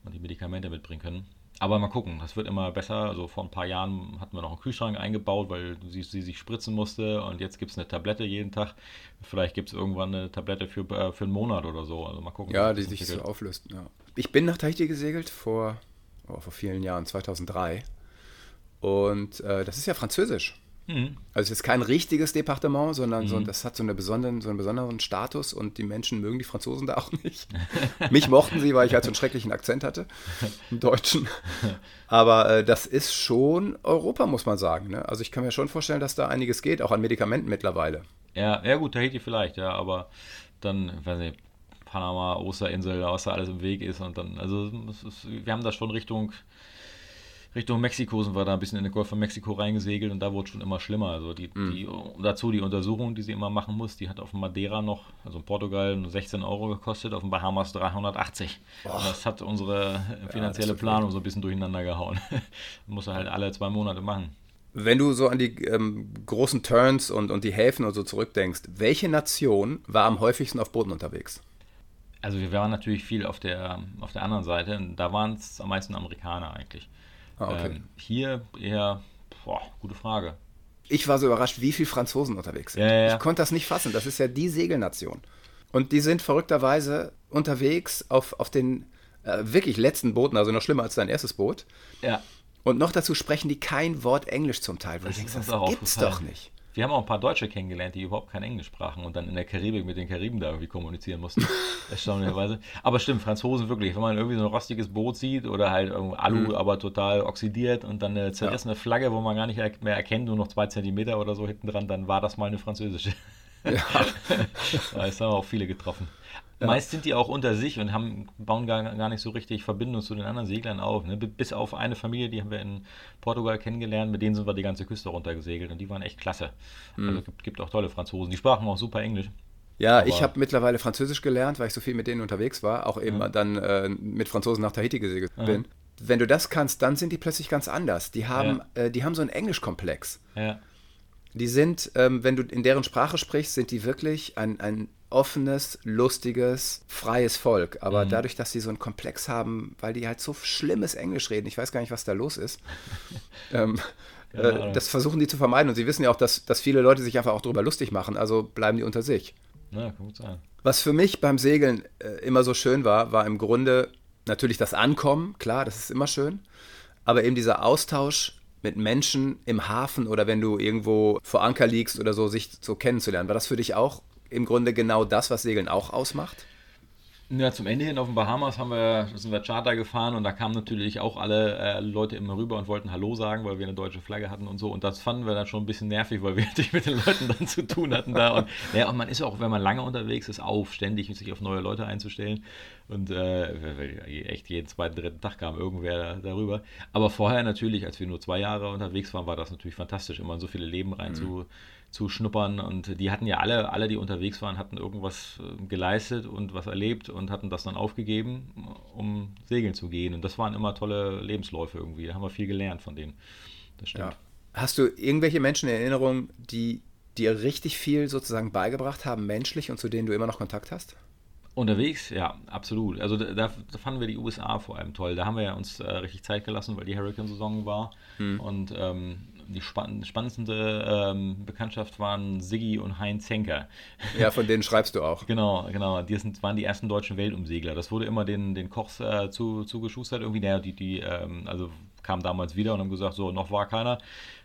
und die Medikamente mitbringen können. Aber mal gucken, das wird immer besser. Also vor ein paar Jahren hatten wir noch einen Kühlschrank eingebaut, weil sie, sie sich spritzen musste und jetzt gibt es eine Tablette jeden Tag. Vielleicht gibt es irgendwann eine Tablette für, äh, für einen Monat oder so. Also mal gucken. Ja, die sich so auflöst. Ja. Ich bin nach Tahiti gesegelt vor, oh, vor vielen Jahren, 2003. Und äh, das ist ja französisch. Mhm. Also es ist kein richtiges Departement, sondern mhm. so, das hat so, eine besonderen, so einen besonderen Status und die Menschen mögen die Franzosen da auch nicht. (laughs) Mich mochten sie, weil ich halt so einen schrecklichen Akzent hatte, (laughs) im Deutschen. Aber äh, das ist schon Europa, muss man sagen. Ne? Also ich kann mir schon vorstellen, dass da einiges geht, auch an Medikamenten mittlerweile. Ja, ja gut, Tahiti vielleicht, ja, aber dann, weiß nicht, Panama, Osterinsel, was da alles im Weg ist und dann, also ist, wir haben da schon Richtung Richtung Mexiko sind wir da ein bisschen in den Golf von Mexiko reingesegelt und da wurde es schon immer schlimmer. Also die, mhm. die, dazu die Untersuchung, die sie immer machen muss, die hat auf Madeira noch, also in Portugal 16 Euro gekostet, auf den Bahamas 380. das hat unsere finanzielle ja, Planung so ein bisschen durcheinander gehauen. (laughs) muss er halt alle zwei Monate machen. Wenn du so an die ähm, großen Turns und, und die Häfen und so zurückdenkst, welche Nation war am häufigsten auf Booten unterwegs? Also wir waren natürlich viel auf der, auf der anderen Seite. Da waren es am meisten Amerikaner eigentlich. Ah, okay. ähm, hier eher, boah, gute Frage. Ich war so überrascht, wie viele Franzosen unterwegs sind. Ja, ja, ja. Ich konnte das nicht fassen. Das ist ja die Segelnation. Und die sind verrückterweise unterwegs auf, auf den äh, wirklich letzten Booten, also noch schlimmer als dein erstes Boot. Ja. Und noch dazu sprechen die kein Wort Englisch zum Teil. das, denkst, das gibt's doch nicht. Wir haben auch ein paar Deutsche kennengelernt, die überhaupt kein Englisch sprachen und dann in der Karibik mit den Kariben da irgendwie kommunizieren mussten. (laughs) Erstaunlicherweise. Aber stimmt, Franzosen wirklich, wenn man irgendwie so ein rostiges Boot sieht oder halt Alu, mhm. aber total oxidiert und dann eine zerrissene ja. Flagge, wo man gar nicht mehr erkennt, nur noch zwei Zentimeter oder so hinten dran, dann war das mal eine französische. Ja. (laughs) da haben auch viele getroffen. Ja. Meist sind die auch unter sich und haben, bauen gar, gar nicht so richtig Verbindung zu den anderen Seglern auf. Ne? Bis auf eine Familie, die haben wir in Portugal kennengelernt, mit denen sind wir die ganze Küste runtergesegelt und die waren echt klasse. Mhm. Also gibt, gibt auch tolle Franzosen. Die sprachen auch super Englisch. Ja, Aber ich habe mittlerweile Französisch gelernt, weil ich so viel mit denen unterwegs war, auch eben ja. dann äh, mit Franzosen nach Tahiti gesegelt ja. bin. Wenn du das kannst, dann sind die plötzlich ganz anders. Die haben, äh, die haben so einen Englischkomplex. Ja. Die sind, ähm, wenn du in deren Sprache sprichst, sind die wirklich ein, ein offenes, lustiges, freies Volk. Aber mhm. dadurch, dass sie so einen Komplex haben, weil die halt so schlimmes Englisch reden, ich weiß gar nicht, was da los ist, (laughs) ähm, äh, das versuchen die zu vermeiden. Und sie wissen ja auch, dass, dass viele Leute sich einfach auch darüber lustig machen, also bleiben die unter sich. Kann gut sein. Was für mich beim Segeln äh, immer so schön war, war im Grunde natürlich das Ankommen, klar, das ist immer schön, aber eben dieser Austausch mit Menschen im Hafen oder wenn du irgendwo vor Anker liegst oder so, sich so kennenzulernen. War das für dich auch im Grunde genau das, was Segeln auch ausmacht? Ja, zum Ende hin auf den Bahamas haben wir, sind wir Charter gefahren und da kamen natürlich auch alle äh, Leute immer rüber und wollten Hallo sagen, weil wir eine deutsche Flagge hatten und so. Und das fanden wir dann schon ein bisschen nervig, weil wir (laughs) natürlich mit den Leuten dann zu tun hatten da. Und, (laughs) ja, und man ist auch, wenn man lange unterwegs ist, auf, ständig sich auf neue Leute einzustellen. Und äh, echt jeden zweiten, dritten Tag kam irgendwer darüber. Aber vorher natürlich, als wir nur zwei Jahre unterwegs waren, war das natürlich fantastisch, immer in so viele Leben rein mhm. zu zu schnuppern. Und die hatten ja alle, alle, die unterwegs waren, hatten irgendwas äh, geleistet und was erlebt und hatten das dann aufgegeben, um segeln zu gehen. Und das waren immer tolle Lebensläufe irgendwie. Da haben wir viel gelernt von denen. Das stimmt. Ja. Hast du irgendwelche Menschen in Erinnerung, die dir richtig viel sozusagen beigebracht haben, menschlich und zu denen du immer noch Kontakt hast? Unterwegs, ja, absolut. Also da, da, fanden wir die USA vor allem toll. Da haben wir ja uns äh, richtig Zeit gelassen, weil die Hurricane-Saison war. Hm. Und ähm, die spann spannendste ähm, Bekanntschaft waren Siggi und Heinz Henker. Ja, von denen schreibst du auch. (laughs) genau, genau. Die sind, waren die ersten deutschen Weltumsegler. Das wurde immer den, den Kochs äh, zu, zugeschustert. Irgendwie, naja, die, die ähm, also kamen damals wieder und haben gesagt, so, noch war keiner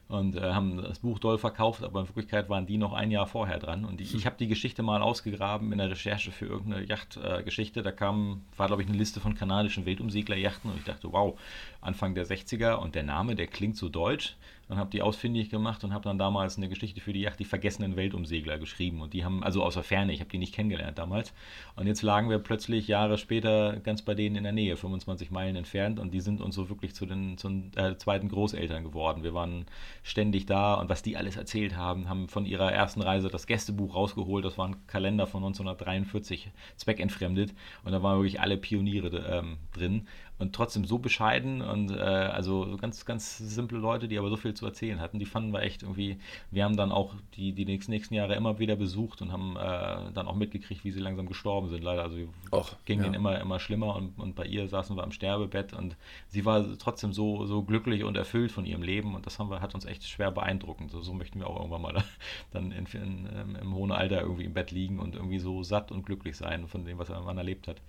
und äh, haben das Buch doll verkauft, aber in Wirklichkeit waren die noch ein Jahr vorher dran. Und ich, ich habe die Geschichte mal ausgegraben in der Recherche für irgendeine Yachtgeschichte. Äh, da kam, war glaube ich eine Liste von kanadischen Weltumseglerjachten und ich dachte, wow, Anfang der 60er und der Name, der klingt so deutsch und habe die ausfindig gemacht und habe dann damals eine Geschichte für die Yacht Die vergessenen Weltumsegler geschrieben. Und die haben, also aus der Ferne, ich habe die nicht kennengelernt damals. Und jetzt lagen wir plötzlich Jahre später ganz bei denen in der Nähe, 25 Meilen entfernt. Und die sind uns so wirklich zu den, zu den äh, zweiten Großeltern geworden. Wir waren ständig da und was die alles erzählt haben, haben von ihrer ersten Reise das Gästebuch rausgeholt. Das war ein Kalender von 1943, zweckentfremdet. Und da waren wirklich alle Pioniere ähm, drin und trotzdem so bescheiden und äh, also ganz, ganz simple Leute, die aber so viel zu erzählen hatten. Die fanden wir echt irgendwie, wir haben dann auch die, die nächsten, nächsten Jahre immer wieder besucht und haben äh, dann auch mitgekriegt, wie sie langsam gestorben sind, leider. Also Och, ging ja. denen immer, immer schlimmer und, und bei ihr saßen wir am Sterbebett und sie war trotzdem so, so glücklich und erfüllt von ihrem Leben und das haben wir, hat uns echt schwer beeindruckend. So, so möchten wir auch irgendwann mal da, (laughs) dann in, in, im hohen Alter irgendwie im Bett liegen und irgendwie so satt und glücklich sein von dem, was man erlebt hat.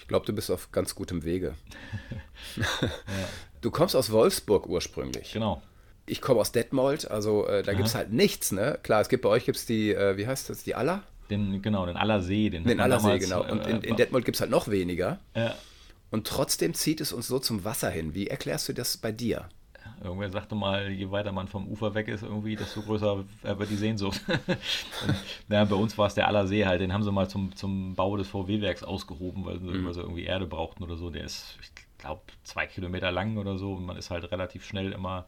Ich glaube, du bist auf ganz gutem Wege. (laughs) ja. Du kommst aus Wolfsburg ursprünglich. Genau. Ich komme aus Detmold, also äh, da gibt es halt nichts, ne? Klar, es gibt bei euch gibt's die, äh, wie heißt das, die Aller? Den, genau, den Allersee. Den, den Allersee, genau. Und in, in äh, Detmold gibt es halt noch weniger. Ja. Und trotzdem zieht es uns so zum Wasser hin. Wie erklärst du das bei dir? Irgendwer sagte mal, je weiter man vom Ufer weg ist, irgendwie, desto größer wird die Sehnsucht. (laughs) und, ja, bei uns war es der Allersee halt, den haben sie mal zum, zum Bau des VW-Werks ausgehoben, weil, mhm. weil, sie irgendwie Erde brauchten oder so. Der ist glaube, zwei Kilometer lang oder so. Und man ist halt relativ schnell immer,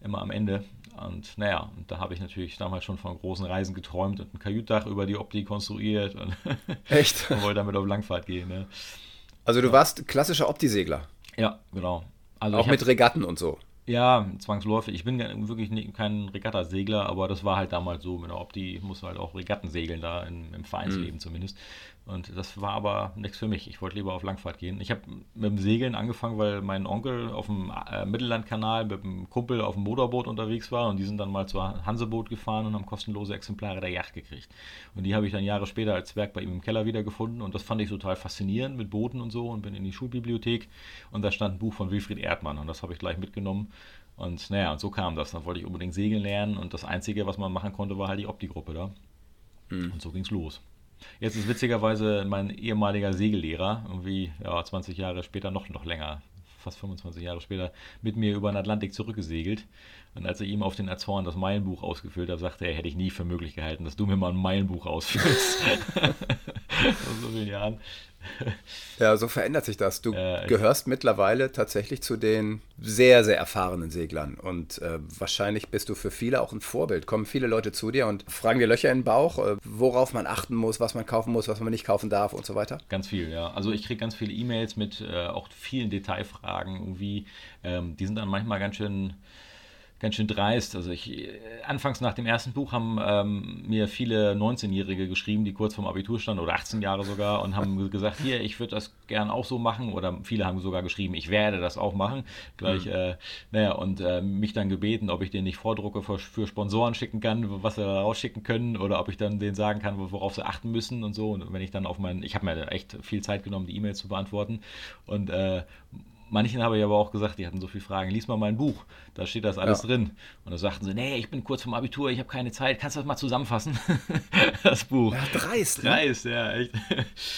immer am Ende. Und naja, und da habe ich natürlich damals schon von großen Reisen geträumt und ein Kajütdach über die Opti konstruiert. Und (laughs) Echt? (laughs) wollte damit auf Langfahrt gehen. Ne? Also du warst klassischer Opti-Segler. Ja, genau. Also Auch mit Regatten und so. Ja, zwangsläufig. Ich bin wirklich kein Regattasegler, aber das war halt damals so. Mit der Opti musste halt auch Regatten segeln, da in, im Vereinsleben mhm. zumindest. Und das war aber nichts für mich. Ich wollte lieber auf Langfahrt gehen. Ich habe mit dem Segeln angefangen, weil mein Onkel auf dem äh, Mittellandkanal mit einem Kumpel auf dem Motorboot unterwegs war und die sind dann mal zur Hanseboot gefahren und haben kostenlose Exemplare der Yacht gekriegt. Und die habe ich dann Jahre später als Werk bei ihm im Keller wiedergefunden und das fand ich total faszinierend mit Booten und so und bin in die Schulbibliothek und da stand ein Buch von Wilfried Erdmann und das habe ich gleich mitgenommen. Und naja, und so kam das. Dann wollte ich unbedingt segeln lernen und das Einzige, was man machen konnte, war halt die Opti-Gruppe da. Mhm. Und so ging es los. Jetzt ist witzigerweise mein ehemaliger Segellehrer, irgendwie ja, 20 Jahre später, noch, noch länger, fast 25 Jahre später, mit mir über den Atlantik zurückgesegelt. Und als ich ihm auf den Azoren das Meilenbuch ausgefüllt habe, sagte er, hätte ich nie für möglich gehalten, dass du mir mal ein Meilenbuch ausfüllst. (laughs) So vielen Jahren. Ja, so verändert sich das. Du äh, gehörst mittlerweile tatsächlich zu den sehr, sehr erfahrenen Seglern. Und äh, wahrscheinlich bist du für viele auch ein Vorbild. Kommen viele Leute zu dir und fragen dir Löcher in den Bauch, äh, worauf man achten muss, was man kaufen muss, was man nicht kaufen darf und so weiter? Ganz viel, ja. Also ich kriege ganz viele E-Mails mit äh, auch vielen Detailfragen irgendwie. Ähm, die sind dann manchmal ganz schön ganz schön dreist. Also ich, äh, anfangs nach dem ersten Buch haben ähm, mir viele 19-Jährige geschrieben, die kurz vorm Abitur standen oder 18 Jahre sogar und haben (laughs) gesagt, hier, ich würde das gern auch so machen oder viele haben sogar geschrieben, ich werde das auch machen. Gleich, mhm. äh, naja, und äh, mich dann gebeten, ob ich denen nicht Vordrucke für, für, Sponsoren schicken kann, was sie da rausschicken können oder ob ich dann denen sagen kann, worauf sie achten müssen und so. Und wenn ich dann auf meinen, ich habe mir echt viel Zeit genommen, die E-Mails zu beantworten und äh, manchen habe ich aber auch gesagt, die hatten so viele Fragen, lies mal mein Buch, da steht das alles ja. drin. Und da sagten sie, nee, ich bin kurz vom Abitur, ich habe keine Zeit, kannst du das mal zusammenfassen? (laughs) das Buch. Ja, dreist. Ne? Dreist, ja, echt.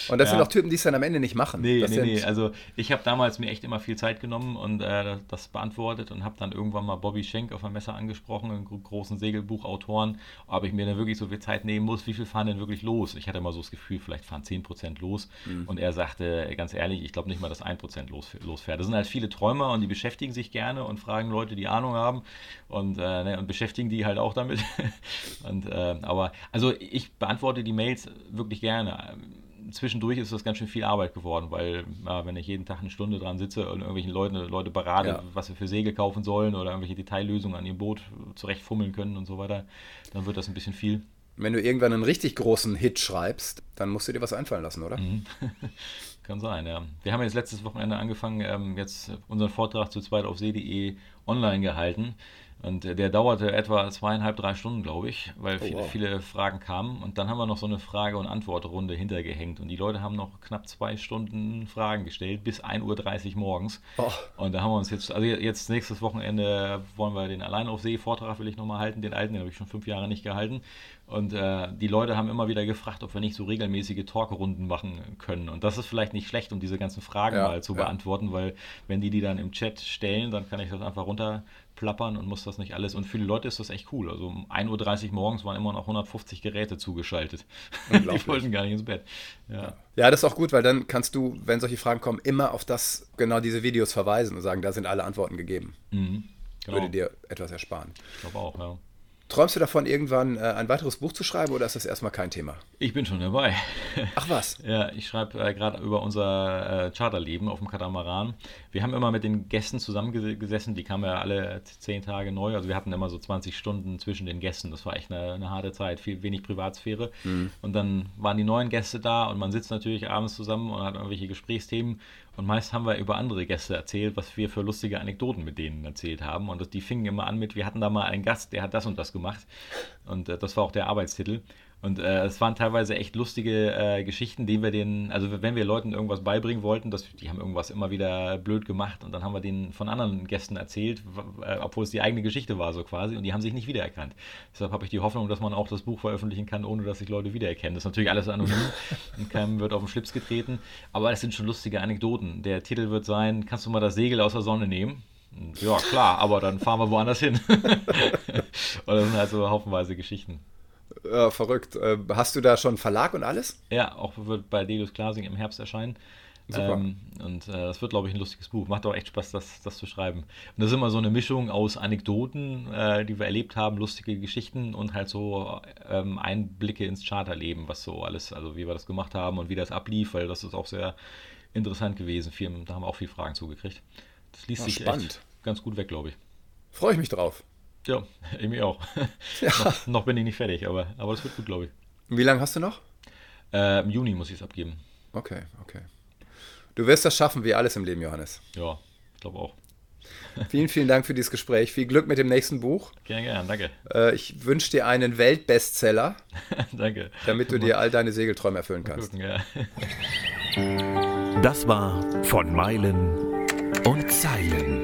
Und das ja. sind auch Typen, die es dann am Ende nicht machen. Nee, das nee, nee, also ich habe damals mir echt immer viel Zeit genommen und äh, das beantwortet und habe dann irgendwann mal Bobby Schenk auf einem Messer angesprochen, einen großen Segelbuchautoren, ob ich mir dann wirklich so viel Zeit nehmen muss, wie viel fahren denn wirklich los? Ich hatte immer so das Gefühl, vielleicht fahren 10% los. Mhm. Und er sagte, ganz ehrlich, ich glaube nicht mal, dass 1% los, losfährt das sind halt viele Träumer und die beschäftigen sich gerne und fragen Leute, die Ahnung haben und, äh, ne, und beschäftigen die halt auch damit. (laughs) und, äh, aber also ich beantworte die Mails wirklich gerne. Zwischendurch ist das ganz schön viel Arbeit geworden, weil ja, wenn ich jeden Tag eine Stunde dran sitze und irgendwelchen Leuten, Leute berate, ja. was sie für Segel kaufen sollen oder irgendwelche Detaillösungen an ihrem Boot zurechtfummeln können und so weiter, dann wird das ein bisschen viel. Wenn du irgendwann einen richtig großen Hit schreibst, dann musst du dir was einfallen lassen, oder? Mhm. (laughs) Kann sein, ja. Wir haben jetzt letztes Wochenende angefangen, ähm, jetzt unseren Vortrag zu zweit auf see.de online gehalten. Und äh, der dauerte etwa zweieinhalb, drei Stunden, glaube ich, weil oh, viele, wow. viele, Fragen kamen. Und dann haben wir noch so eine Frage- und Antwortrunde hintergehängt. Und die Leute haben noch knapp zwei Stunden Fragen gestellt, bis 1.30 Uhr morgens. Oh. Und da haben wir uns jetzt, also jetzt nächstes Wochenende wollen wir den Allein auf See-Vortrag will ich nochmal halten. Den alten, den habe ich schon fünf Jahre nicht gehalten. Und äh, die Leute haben immer wieder gefragt, ob wir nicht so regelmäßige Talkrunden machen können. Und das ist vielleicht nicht schlecht, um diese ganzen Fragen ja, mal zu ja. beantworten, weil wenn die die dann im Chat stellen, dann kann ich das einfach runterplappern und muss das nicht alles. Und für die Leute ist das echt cool. Also um 1.30 Uhr morgens waren immer noch 150 Geräte zugeschaltet. (laughs) die wollten gar nicht ins Bett. Ja. ja, das ist auch gut, weil dann kannst du, wenn solche Fragen kommen, immer auf das, genau diese Videos verweisen und sagen, da sind alle Antworten gegeben. Mhm, genau. Würde dir etwas ersparen. Ich glaube auch, ja. Träumst du davon, irgendwann äh, ein weiteres Buch zu schreiben oder ist das erstmal kein Thema? Ich bin schon dabei. (laughs) Ach was? ja, ich schreibe äh, gerade über unser äh, Charterleben auf dem Katamaran. Wir haben immer mit den Gästen zusammengesessen, die kamen ja alle zehn Tage neu. Also wir hatten immer so 20 Stunden zwischen den Gästen. Das war echt eine, eine harte Zeit, viel wenig Privatsphäre. Mhm. Und dann waren die neuen Gäste da und man sitzt natürlich abends zusammen und hat irgendwelche Gesprächsthemen. Und meist haben wir über andere Gäste erzählt, was wir für lustige Anekdoten mit denen erzählt haben. Und die fingen immer an mit, wir hatten da mal einen Gast, der hat das und das gemacht. Und äh, das war auch der Arbeitstitel. Und äh, es waren teilweise echt lustige äh, Geschichten, die wir denen, also wenn wir Leuten irgendwas beibringen wollten, dass, die haben irgendwas immer wieder blöd gemacht und dann haben wir denen von anderen Gästen erzählt, äh, obwohl es die eigene Geschichte war so quasi und die haben sich nicht wiedererkannt. Deshalb habe ich die Hoffnung, dass man auch das Buch veröffentlichen kann, ohne dass sich Leute wiedererkennen. Das ist natürlich alles anonym (laughs) und keinem wird auf den Schlips getreten, aber es sind schon lustige Anekdoten. Der Titel wird sein, kannst du mal das Segel aus der Sonne nehmen? Ja, klar, aber dann fahren wir woanders hin. (laughs) und das sind halt so haufenweise Geschichten. Ja, verrückt. Äh, hast du da schon Verlag und alles? Ja, auch wird bei Delius Glasing im Herbst erscheinen. Ähm, und äh, das wird, glaube ich, ein lustiges Buch. Macht auch echt Spaß, das, das zu schreiben. Und das ist immer so eine Mischung aus Anekdoten, äh, die wir erlebt haben, lustige Geschichten und halt so ähm, Einblicke ins Charterleben, was so alles, also wie wir das gemacht haben und wie das ablief, weil das ist auch sehr interessant gewesen. Viel, da haben wir auch viele Fragen zugekriegt. Das liest Ja, sich spannend. echt ganz gut weg, glaube ich. Freue ich mich drauf. Ja, (laughs) ich mich auch. (laughs) noch, noch bin ich nicht fertig, aber, aber das wird gut, glaube ich. Wie lange hast du noch? Äh, Im Juni muss ich es abgeben. Okay, okay. Du wirst das schaffen, wie alles im Leben, Johannes. Ja, ich glaube auch. (laughs) Vielen, vielen Dank für dieses Gespräch. Viel Glück mit dem nächsten Buch. Gern, gern, danke. Äh, ich wünsche dir einen Weltbestseller, danke. damit du dir all deine Segelträume erfüllen kannst. Gucken, ja. Das war von Meilen und Zeilen.